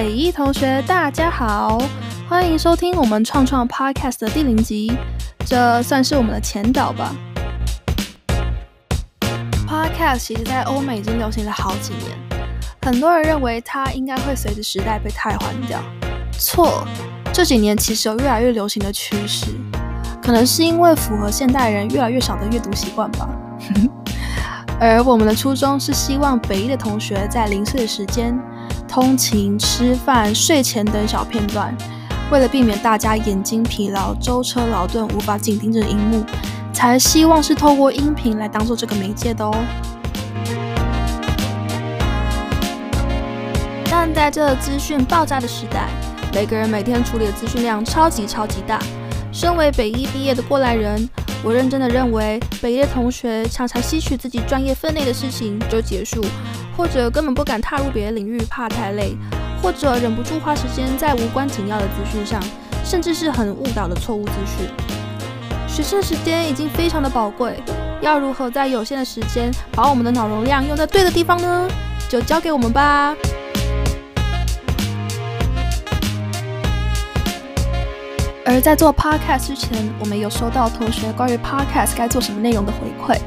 北一同学，大家好，欢迎收听我们创创 Podcast 的第零集，这算是我们的前导吧。Podcast 其实在欧美已经流行了好几年，很多人认为它应该会随着时代被替换掉。错，这几年其实有越来越流行的趋势，可能是因为符合现代人越来越少的阅读习惯吧。而我们的初衷是希望北一的同学在零碎的时间，通勤、吃饭、睡前等小片段，为了避免大家眼睛疲劳、舟车劳顿无法紧盯着荧幕，才希望是透过音频来当做这个媒介的哦。但在这资讯爆炸的时代，每个人每天处理的资讯量超级超级大。身为北一毕业的过来人，我认真的认为，北一的同学常常吸取自己专业分内的事情就结束，或者根本不敢踏入别的领域，怕太累，或者忍不住花时间在无关紧要的资讯上，甚至是很误导的错误资讯。学生时间已经非常的宝贵，要如何在有限的时间把我们的脑容量用在对的地方呢？就交给我们吧。而在做 podcast 之前，我们有收到同学关于 podcast 该做什么内容的回馈，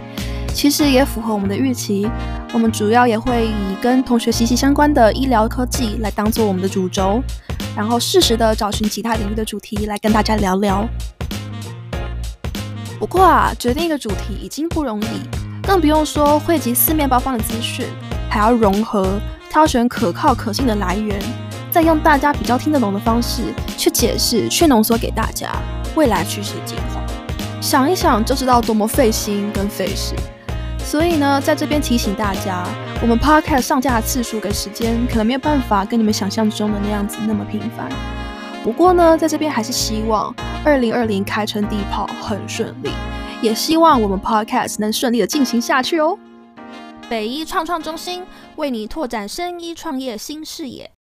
其实也符合我们的预期。我们主要也会以跟同学息息相关的医疗科技来当做我们的主轴，然后适时的找寻其他领域的主题来跟大家聊聊。不过啊，决定一个主题已经不容易，更不用说汇集四面八方的资讯，还要融合、挑选可靠可信的来源。再用大家比较听得懂的方式去解释、去浓缩给大家未来趋势的精华，想一想就知道多么费心跟费时。所以呢，在这边提醒大家，我们 Podcast 上架的次数跟时间可能没有办法跟你们想象中的那样子那么频繁。不过呢，在这边还是希望2020开春第一炮很顺利，也希望我们 Podcast 能顺利的进行下去哦。北一创创中心为你拓展生医创业新视野。